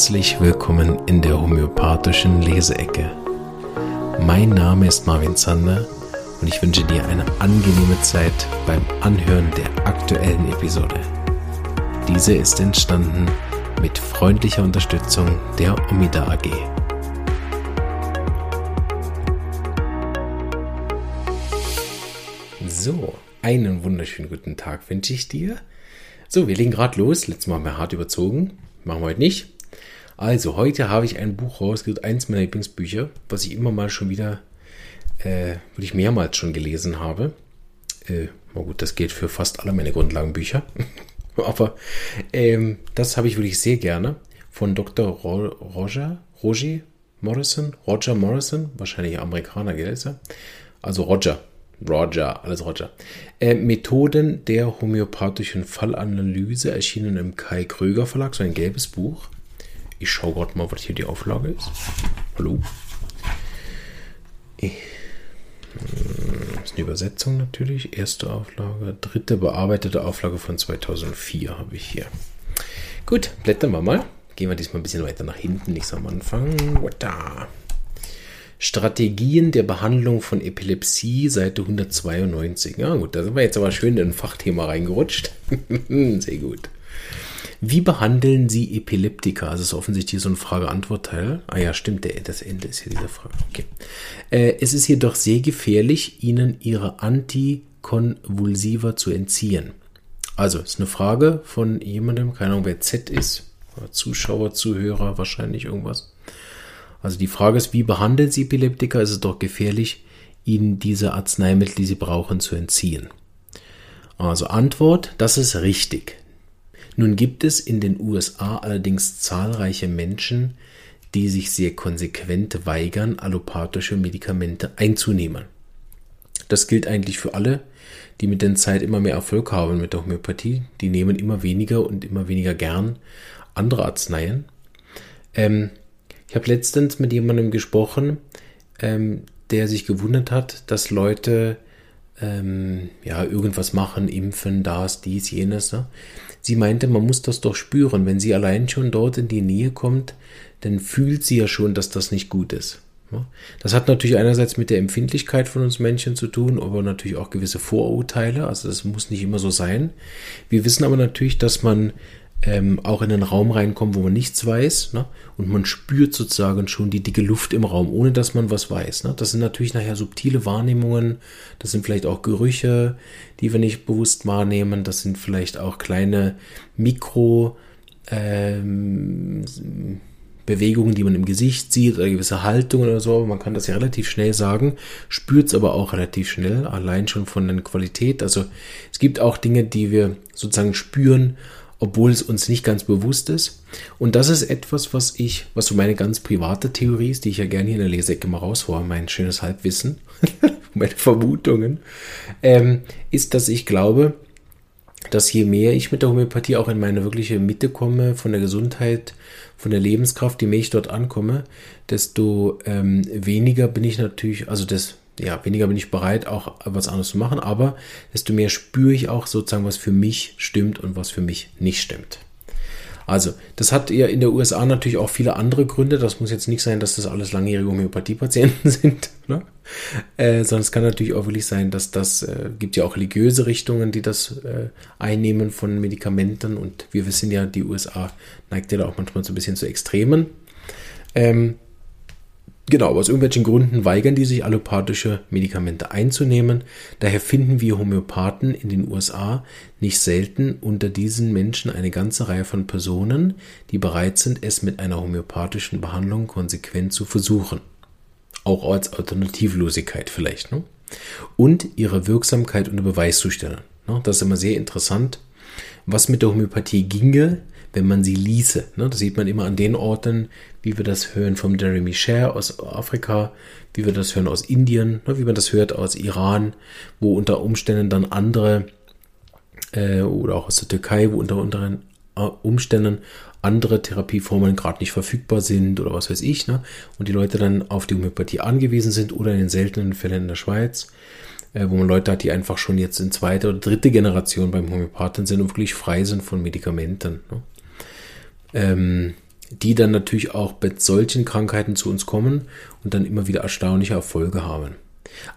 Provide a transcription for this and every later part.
Herzlich willkommen in der homöopathischen Leseecke. Mein Name ist Marvin Zander und ich wünsche dir eine angenehme Zeit beim Anhören der aktuellen Episode. Diese ist entstanden mit freundlicher Unterstützung der Omida AG. So, einen wunderschönen guten Tag wünsche ich dir. So, wir legen gerade los. Letztes Mal haben wir hart überzogen. Machen wir heute nicht. Also, heute habe ich ein Buch rausgesucht, eins meiner Lieblingsbücher, was ich immer mal schon wieder, äh, würde ich mehrmals schon gelesen habe. Äh, na gut, das gilt für fast alle meine Grundlagenbücher. Aber ähm, das habe ich wirklich sehr gerne. Von Dr. Ro Roger, Roger Morrison, Roger Morrison, wahrscheinlich Amerikaner, gell? Also Roger, Roger, alles Roger. Äh, Methoden der homöopathischen Fallanalyse erschienen im Kai Kröger Verlag, so ein gelbes Buch. Ich schaue gerade mal, was hier die Auflage ist. Hallo? Ich, hm, das ist eine Übersetzung natürlich. Erste Auflage, dritte bearbeitete Auflage von 2004 habe ich hier. Gut, blättern wir mal. Gehen wir diesmal ein bisschen weiter nach hinten, nicht so am Anfang. Da. Strategien der Behandlung von Epilepsie, Seite 192. Ja gut, da sind wir jetzt aber schön in ein Fachthema reingerutscht. Sehr gut. Wie behandeln Sie Epileptika? Also ist offensichtlich so ein Frage-Antwort-Teil. Ah ja, stimmt, der, das Ende ist hier diese Frage. Okay. Äh, es ist jedoch sehr gefährlich, Ihnen Ihre Antikonvulsiva zu entziehen. Also, ist eine Frage von jemandem, keine Ahnung, wer Z ist. Zuschauer, Zuhörer, wahrscheinlich irgendwas. Also die Frage ist, wie behandeln Sie Epileptiker? Ist es doch gefährlich, ihnen diese Arzneimittel, die sie brauchen, zu entziehen? Also Antwort, das ist richtig. Nun gibt es in den USA allerdings zahlreiche Menschen, die sich sehr konsequent weigern, allopathische Medikamente einzunehmen. Das gilt eigentlich für alle, die mit der Zeit immer mehr Erfolg haben mit der Homöopathie. Die nehmen immer weniger und immer weniger gern andere Arzneien. Ähm, ich habe letztens mit jemandem gesprochen, ähm, der sich gewundert hat, dass Leute ähm, ja irgendwas machen, impfen, das, dies, jenes. Ne? Sie meinte, man muss das doch spüren. Wenn sie allein schon dort in die Nähe kommt, dann fühlt sie ja schon, dass das nicht gut ist. Das hat natürlich einerseits mit der Empfindlichkeit von uns Menschen zu tun, aber natürlich auch gewisse Vorurteile. Also das muss nicht immer so sein. Wir wissen aber natürlich, dass man ähm, auch in einen Raum reinkommen, wo man nichts weiß. Ne? Und man spürt sozusagen schon die dicke Luft im Raum, ohne dass man was weiß. Ne? Das sind natürlich nachher subtile Wahrnehmungen. Das sind vielleicht auch Gerüche, die wir nicht bewusst wahrnehmen. Das sind vielleicht auch kleine Mikro. Ähm, Bewegungen, die man im Gesicht sieht oder gewisse Haltungen oder so, man kann das ja relativ schnell sagen, spürt es aber auch relativ schnell, allein schon von der Qualität. Also es gibt auch Dinge, die wir sozusagen spüren obwohl es uns nicht ganz bewusst ist. Und das ist etwas, was ich, was so meine ganz private Theorie ist, die ich ja gerne hier in der Leseecke mal raushole, mein schönes Halbwissen, meine Vermutungen, ähm, ist, dass ich glaube, dass je mehr ich mit der Homöopathie auch in meine wirkliche Mitte komme, von der Gesundheit, von der Lebenskraft, je mehr ich dort ankomme, desto ähm, weniger bin ich natürlich, also das ja, weniger bin ich bereit, auch was anderes zu machen, aber desto mehr spüre ich auch sozusagen, was für mich stimmt und was für mich nicht stimmt. Also, das hat ja in der USA natürlich auch viele andere Gründe. Das muss jetzt nicht sein, dass das alles langjährige Homöopathiepatienten sind, ne? äh, sondern es kann natürlich auch wirklich sein, dass das äh, gibt ja auch religiöse Richtungen, die das äh, Einnehmen von Medikamenten und wir wissen ja, die USA neigt ja da auch manchmal so ein bisschen zu Extremen. Ähm, Genau, aus irgendwelchen Gründen weigern die sich, allopathische Medikamente einzunehmen. Daher finden wir Homöopathen in den USA nicht selten unter diesen Menschen eine ganze Reihe von Personen, die bereit sind, es mit einer homöopathischen Behandlung konsequent zu versuchen. Auch als Alternativlosigkeit vielleicht. Ne? Und ihre Wirksamkeit unter Beweis zu stellen. Ne? Das ist immer sehr interessant. Was mit der Homöopathie ginge, wenn man sie ließe. Ne? Das sieht man immer an den Orten, wie wir das hören vom Jeremy Share aus Afrika, wie wir das hören aus Indien, ne? wie man das hört aus Iran, wo unter Umständen dann andere äh, oder auch aus der Türkei, wo unter, unter äh, Umständen andere Therapieformen gerade nicht verfügbar sind oder was weiß ich, ne? und die Leute dann auf die Homöopathie angewiesen sind oder in den seltenen Fällen in der Schweiz äh, wo man Leute hat, die einfach schon jetzt in zweite oder dritte Generation beim Homöopathen sind und wirklich frei sind von Medikamenten. Ne? Ähm, die dann natürlich auch bei solchen Krankheiten zu uns kommen und dann immer wieder erstaunliche Erfolge haben.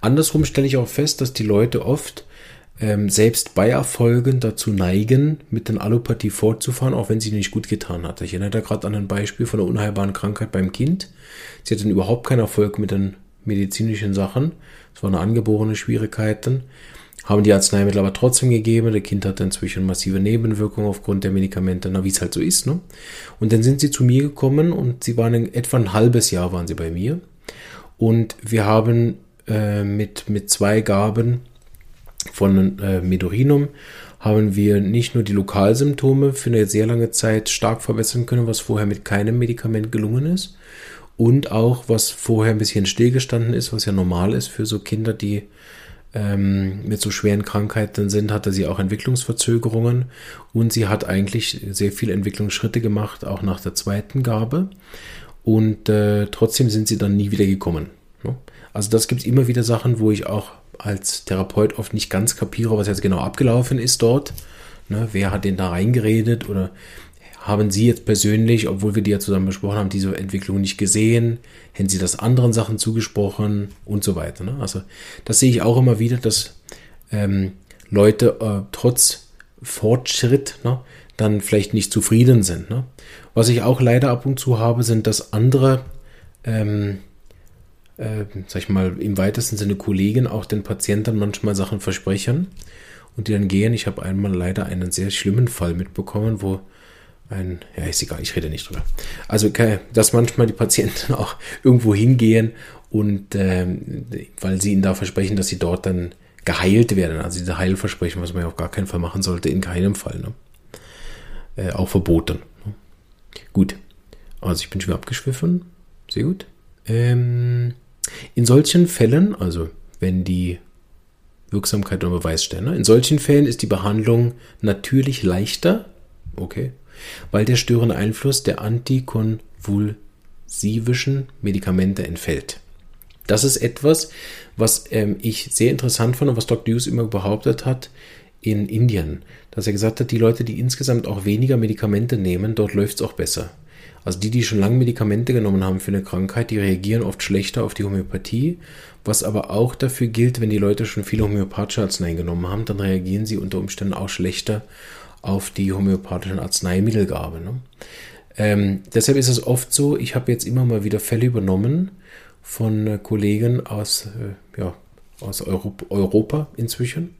Andersrum stelle ich auch fest, dass die Leute oft ähm, selbst bei Erfolgen dazu neigen, mit der Allopathie fortzufahren, auch wenn sie nicht gut getan hat. Ich erinnere da gerade an ein Beispiel von einer unheilbaren Krankheit beim Kind. Sie hatte überhaupt keinen Erfolg mit den medizinischen Sachen. Es waren angeborene Schwierigkeiten. Haben die Arzneimittel aber trotzdem gegeben. Das Kind hatte inzwischen massive Nebenwirkungen aufgrund der Medikamente, na, wie es halt so ist. Ne? Und dann sind sie zu mir gekommen und sie waren in etwa ein halbes Jahr waren sie bei mir. Und wir haben äh, mit, mit zwei Gaben von äh, Medurinum haben wir nicht nur die Lokalsymptome für eine sehr lange Zeit stark verbessern können, was vorher mit keinem Medikament gelungen ist. Und auch, was vorher ein bisschen stillgestanden ist, was ja normal ist für so Kinder, die ähm, mit so schweren Krankheiten sind, hatte sie auch Entwicklungsverzögerungen und sie hat eigentlich sehr viele Entwicklungsschritte gemacht, auch nach der zweiten Gabe. Und äh, trotzdem sind sie dann nie wieder gekommen. Ne? Also das gibt immer wieder Sachen, wo ich auch als Therapeut oft nicht ganz kapiere, was jetzt genau abgelaufen ist dort. Ne, wer hat den da reingeredet oder haben Sie jetzt persönlich, obwohl wir die ja zusammen besprochen haben, diese Entwicklung nicht gesehen? Hätten Sie das anderen Sachen zugesprochen und so weiter? Ne? Also das sehe ich auch immer wieder, dass ähm, Leute äh, trotz Fortschritt ne, dann vielleicht nicht zufrieden sind. Ne? Was ich auch leider ab und zu habe, sind, dass andere ähm, äh, sag ich mal, im weitesten Sinne Kollegen auch den Patienten manchmal Sachen versprechen und die dann gehen. Ich habe einmal leider einen sehr schlimmen Fall mitbekommen, wo ein, ja, ist egal, ich rede nicht drüber. Also, dass manchmal die Patienten auch irgendwo hingehen und ähm, weil sie ihnen da versprechen, dass sie dort dann geheilt werden. Also diese Heilversprechen, was man ja auf gar keinen Fall machen sollte, in keinem Fall. Ne? Äh, auch verboten. Ne? Gut. Also ich bin schon abgeschwiffen. Sehr gut. Ähm, in solchen Fällen, also wenn die Wirksamkeit unter Beweis stellen, ne, in solchen Fällen ist die Behandlung natürlich leichter, okay, weil der störende Einfluss der antikonvulsivischen Medikamente entfällt. Das ist etwas, was ähm, ich sehr interessant fand und was Dr. Hughes immer behauptet hat in Indien, dass er gesagt hat, die Leute, die insgesamt auch weniger Medikamente nehmen, dort läuft es auch besser. Also die, die schon lange Medikamente genommen haben für eine Krankheit, die reagieren oft schlechter auf die Homöopathie. Was aber auch dafür gilt, wenn die Leute schon viele homöopathische Arzneien genommen haben, dann reagieren sie unter Umständen auch schlechter auf die homöopathischen Arzneimittelgabe. Ne? Ähm, deshalb ist es oft so, ich habe jetzt immer mal wieder Fälle übernommen von äh, Kollegen aus, äh, ja, aus Europa, Europa inzwischen,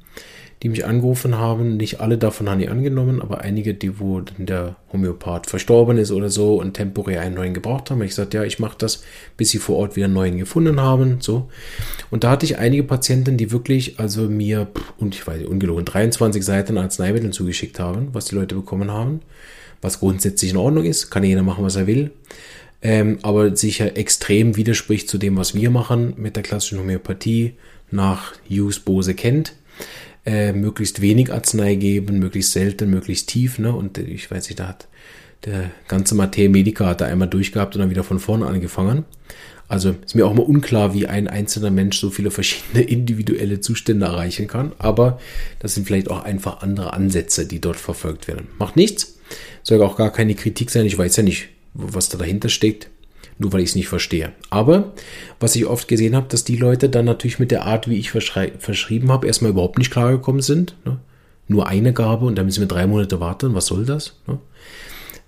die mich angerufen haben. Nicht alle davon haben die angenommen, aber einige, die wo der Homöopath verstorben ist oder so und temporär einen neuen gebraucht haben. Ich gesagt, ja, ich mache das, bis sie vor Ort wieder einen neuen gefunden haben. So. Und da hatte ich einige Patienten, die wirklich, also mir, und ich weiß ungelogen, 23 Seiten Arzneimittel zugeschickt haben, was die Leute bekommen haben. Was grundsätzlich in Ordnung ist, kann jeder machen, was er will. Ähm, aber sicher extrem widerspricht zu dem, was wir machen mit der klassischen Homöopathie nach Hughes Bose kennt äh, möglichst wenig Arznei geben, möglichst selten, möglichst tief. Ne? Und ich weiß nicht, da hat der ganze Mathe Medica hat da einmal durchgehabt und dann wieder von vorne angefangen. Also ist mir auch mal unklar, wie ein einzelner Mensch so viele verschiedene individuelle Zustände erreichen kann. Aber das sind vielleicht auch einfach andere Ansätze, die dort verfolgt werden. Macht nichts. Soll auch gar keine Kritik sein. Ich weiß ja nicht, was da dahinter steckt nur weil ich es nicht verstehe. Aber was ich oft gesehen habe, dass die Leute dann natürlich mit der Art, wie ich verschrieben habe, erstmal überhaupt nicht klargekommen sind. Ne? Nur eine Gabe und dann müssen wir drei Monate warten. Was soll das? Ne?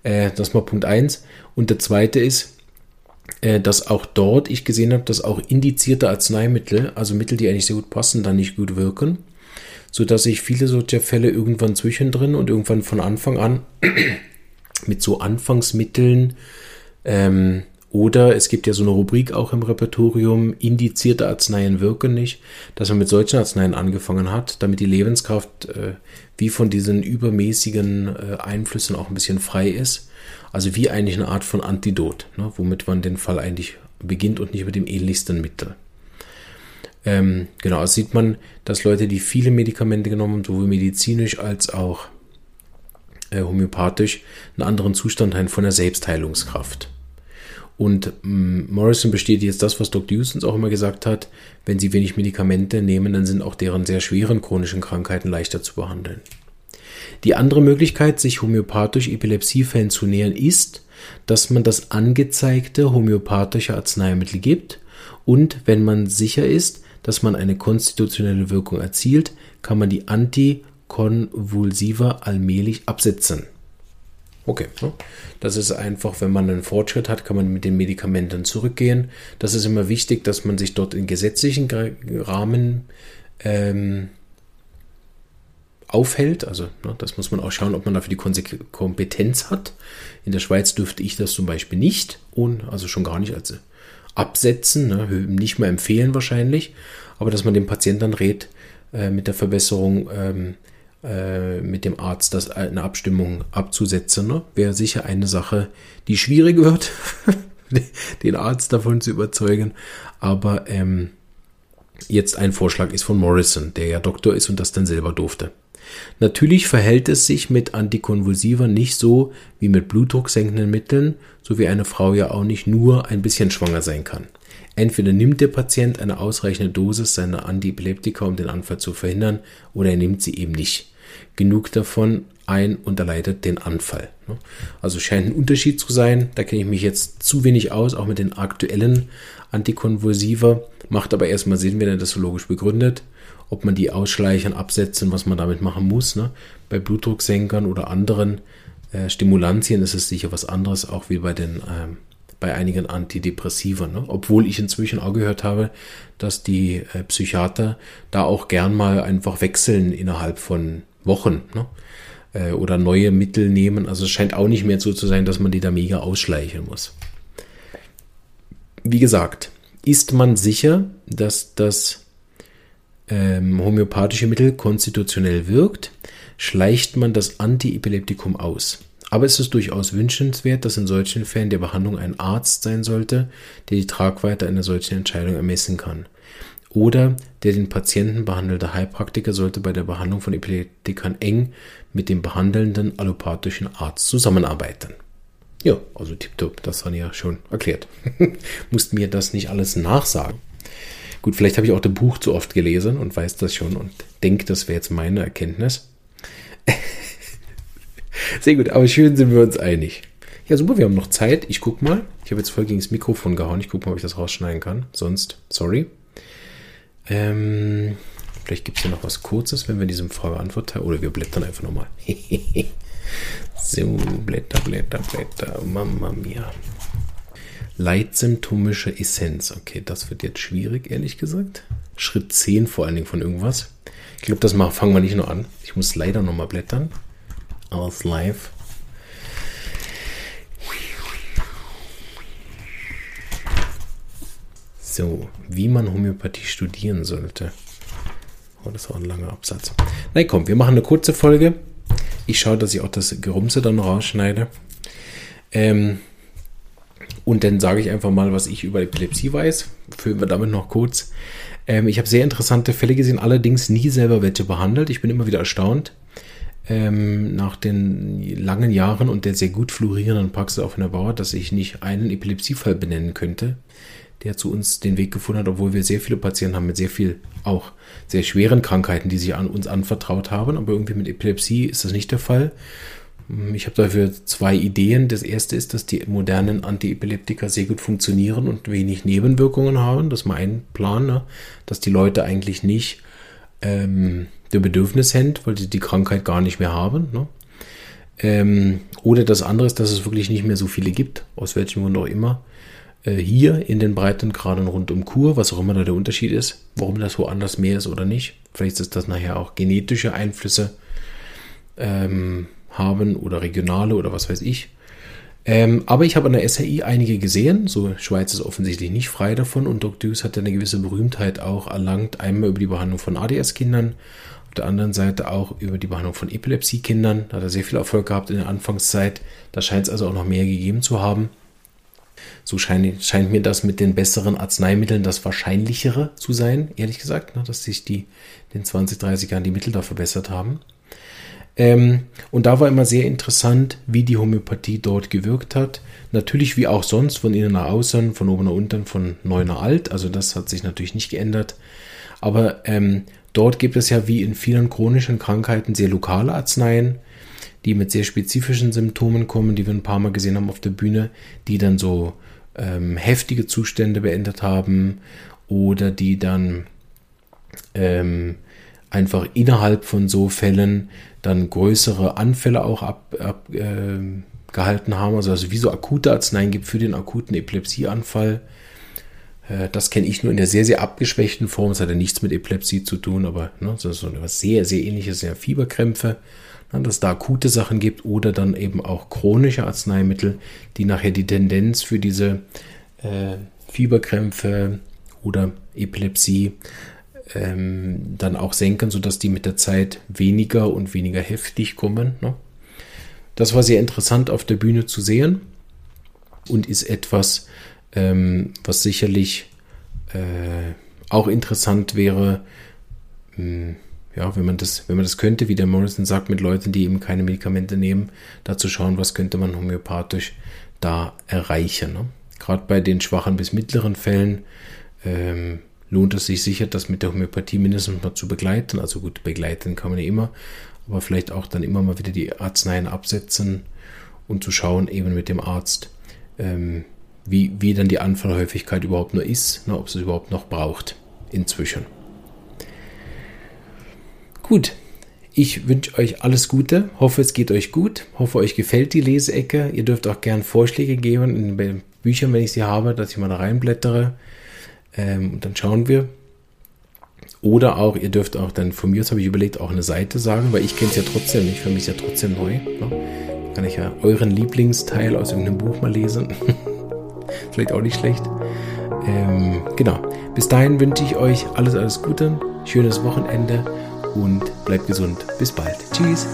Äh, das ist mal Punkt 1. Und der zweite ist, äh, dass auch dort ich gesehen habe, dass auch indizierte Arzneimittel, also Mittel, die eigentlich sehr gut passen, dann nicht gut wirken. Sodass ich viele solcher Fälle irgendwann zwischendrin und irgendwann von Anfang an mit so Anfangsmitteln ähm, oder es gibt ja so eine Rubrik auch im Repertorium, indizierte Arzneien wirken nicht, dass man mit solchen Arzneien angefangen hat, damit die Lebenskraft äh, wie von diesen übermäßigen äh, Einflüssen auch ein bisschen frei ist. Also wie eigentlich eine Art von Antidot, ne, womit man den Fall eigentlich beginnt und nicht mit dem ähnlichsten Mittel. Ähm, genau, also sieht man, dass Leute, die viele Medikamente genommen haben, sowohl medizinisch als auch äh, homöopathisch, einen anderen Zustand haben von der Selbstheilungskraft. Und ähm, Morrison besteht jetzt das, was Dr. Houston auch immer gesagt hat, wenn sie wenig Medikamente nehmen, dann sind auch deren sehr schweren chronischen Krankheiten leichter zu behandeln. Die andere Möglichkeit, sich homöopathisch Epilepsiefällen zu nähern, ist, dass man das angezeigte homöopathische Arzneimittel gibt und wenn man sicher ist, dass man eine konstitutionelle Wirkung erzielt, kann man die Antikonvulsiva allmählich absetzen. Okay, ne? das ist einfach, wenn man einen Fortschritt hat, kann man mit den Medikamenten zurückgehen. Das ist immer wichtig, dass man sich dort in gesetzlichen Rahmen ähm, aufhält. Also ne, das muss man auch schauen, ob man dafür die Kompetenz hat. In der Schweiz dürfte ich das zum Beispiel nicht und also schon gar nicht als absetzen, ne, nicht mehr empfehlen wahrscheinlich, aber dass man dem Patienten dann rät, äh, mit der Verbesserung ähm, äh, mit dem Arzt das eine Abstimmung abzusetzen, ne, wäre sicher eine Sache, die schwierig wird, den Arzt davon zu überzeugen. Aber ähm, jetzt ein Vorschlag ist von Morrison, der ja Doktor ist und das dann selber durfte. Natürlich verhält es sich mit Antikonvulsiva nicht so wie mit blutdrucksenkenden Mitteln, so wie eine Frau ja auch nicht nur ein bisschen schwanger sein kann. Entweder nimmt der Patient eine ausreichende Dosis seiner Antiepileptika, um den Anfall zu verhindern, oder er nimmt sie eben nicht. Genug davon ein und erleidet den Anfall. Also scheint ein Unterschied zu sein. Da kenne ich mich jetzt zu wenig aus, auch mit den aktuellen Antikonvulsiva. Macht aber erstmal Sinn, wenn er das so logisch begründet ob man die ausschleichen, absetzen, was man damit machen muss. Ne? Bei Blutdrucksenkern oder anderen äh, Stimulantien ist es sicher was anderes, auch wie bei den ähm, bei einigen Antidepressiva. Ne? Obwohl ich inzwischen auch gehört habe, dass die äh, Psychiater da auch gern mal einfach wechseln innerhalb von Wochen ne? äh, oder neue Mittel nehmen. Also es scheint auch nicht mehr so zu sein, dass man die da mega ausschleichen muss. Wie gesagt, ist man sicher, dass das ähm, homöopathische Mittel konstitutionell wirkt, schleicht man das Antiepileptikum aus. Aber es ist durchaus wünschenswert, dass in solchen Fällen der Behandlung ein Arzt sein sollte, der die Tragweite einer solchen Entscheidung ermessen kann. Oder der den Patienten behandelte Heilpraktiker sollte bei der Behandlung von Epileptikern eng mit dem behandelnden allopathischen Arzt zusammenarbeiten. Ja, also tipptopp, das war ja schon erklärt. Musst mir das nicht alles nachsagen. Gut, vielleicht habe ich auch das Buch zu oft gelesen und weiß das schon und denke, das wäre jetzt meine Erkenntnis. Sehr gut, aber schön sind wir uns einig. Ja, super, wir haben noch Zeit. Ich guck mal. Ich habe jetzt voll gegen das Mikrofon gehauen. Ich gucke mal, ob ich das rausschneiden kann. Sonst, sorry. Ähm, vielleicht gibt es ja noch was Kurzes, wenn wir diesem Frage-Antwort Oder wir blättern einfach nochmal. so, Blätter, Blätter, Blätter. Mama mia. Leitsymptomische Essenz. Okay, das wird jetzt schwierig, ehrlich gesagt. Schritt 10 vor allen Dingen von irgendwas. Ich glaube, das machen, fangen wir nicht nur an. Ich muss leider nochmal blättern. Aus live. So, wie man Homöopathie studieren sollte. Oh, das war ein langer Absatz. Na komm, wir machen eine kurze Folge. Ich schaue, dass ich auch das Gerumse dann rausschneide. Ähm, und dann sage ich einfach mal, was ich über Epilepsie weiß. Füllen wir damit noch kurz. Ähm, ich habe sehr interessante Fälle gesehen, allerdings nie selber welche behandelt. Ich bin immer wieder erstaunt. Ähm, nach den langen Jahren und der sehr gut florierenden Praxis auf einer Bauer, dass ich nicht einen Epilepsiefall benennen könnte, der zu uns den Weg gefunden hat, obwohl wir sehr viele Patienten haben mit sehr viel auch sehr schweren Krankheiten, die sich an uns anvertraut haben. Aber irgendwie mit Epilepsie ist das nicht der Fall. Ich habe dafür zwei Ideen. Das erste ist, dass die modernen Antiepileptika sehr gut funktionieren und wenig Nebenwirkungen haben. Das ist mein Plan, ne? dass die Leute eigentlich nicht ähm, der Bedürfnis haben, weil sie die Krankheit gar nicht mehr haben. Ne? Ähm, oder das andere ist, dass es wirklich nicht mehr so viele gibt, aus welchem Grund auch immer. Äh, hier in den Breitengraden rund um Kur, was auch immer da der Unterschied ist, warum das woanders mehr ist oder nicht. Vielleicht ist das nachher auch genetische Einflüsse. Ähm, haben oder regionale oder was weiß ich. Ähm, aber ich habe an der SAI einige gesehen. So, Schweiz ist offensichtlich nicht frei davon und Doc Deuce hat eine gewisse Berühmtheit auch erlangt. Einmal über die Behandlung von ADS-Kindern, auf der anderen Seite auch über die Behandlung von Epilepsie-Kindern. Da hat er sehr viel Erfolg gehabt in der Anfangszeit. Da scheint es also auch noch mehr gegeben zu haben. So scheint, scheint, mir das mit den besseren Arzneimitteln das Wahrscheinlichere zu sein, ehrlich gesagt, ne, dass sich die in den 20, 30 Jahren die Mittel da verbessert haben. Ähm, und da war immer sehr interessant, wie die Homöopathie dort gewirkt hat. Natürlich wie auch sonst, von innen nach außen, von oben nach unten, von neu nach alt. Also das hat sich natürlich nicht geändert. Aber ähm, dort gibt es ja wie in vielen chronischen Krankheiten sehr lokale Arzneien, die mit sehr spezifischen Symptomen kommen, die wir ein paar Mal gesehen haben auf der Bühne, die dann so ähm, heftige Zustände beendet haben oder die dann ähm, einfach innerhalb von so Fällen dann größere Anfälle auch abgehalten ab, äh, haben, also, also wie so akute Arzneien gibt für den akuten Epilepsieanfall. Äh, das kenne ich nur in der sehr, sehr abgeschwächten Form. Es hat ja nichts mit Epilepsie zu tun, aber ne, so etwas sehr, sehr ähnliches, ja Fieberkrämpfe, ne, dass es da akute Sachen gibt oder dann eben auch chronische Arzneimittel, die nachher die Tendenz für diese äh, Fieberkrämpfe oder Epilepsie ähm, dann auch senken, sodass die mit der Zeit weniger und weniger heftig kommen. Ne? Das war sehr interessant auf der Bühne zu sehen und ist etwas, ähm, was sicherlich äh, auch interessant wäre, mh, hm, ja, wenn man das, wenn man das könnte, wie der Morrison sagt, mit Leuten, die eben keine Medikamente nehmen, da zu schauen, was könnte man homöopathisch da erreichen. Ne? Gerade bei den schwachen bis mittleren Fällen ähm, lohnt es sich sicher, das mit der Homöopathie mindestens mal zu begleiten. Also gut, begleiten kann man ja immer, aber vielleicht auch dann immer mal wieder die Arzneien absetzen und zu schauen, eben mit dem Arzt, ähm, wie, wie dann die Anfallhäufigkeit überhaupt nur ist, ne, ob es überhaupt noch braucht inzwischen. Gut, ich wünsche euch alles Gute, hoffe es geht euch gut, hoffe euch gefällt die Leseecke. Ihr dürft auch gern Vorschläge geben in den Büchern, wenn ich sie habe, dass ich mal da reinblättere. Ähm, und dann schauen wir. Oder auch, ihr dürft auch dann, von mir aus habe ich überlegt, auch eine Seite sagen, weil ich kenne es ja trotzdem nicht, für mich ist ja trotzdem neu. Ne? Kann ich ja euren Lieblingsteil aus irgendeinem Buch mal lesen. Vielleicht auch nicht schlecht. Ähm, genau. Bis dahin wünsche ich euch alles, alles Gute, schönes Wochenende und bleibt gesund. Bis bald. Tschüss.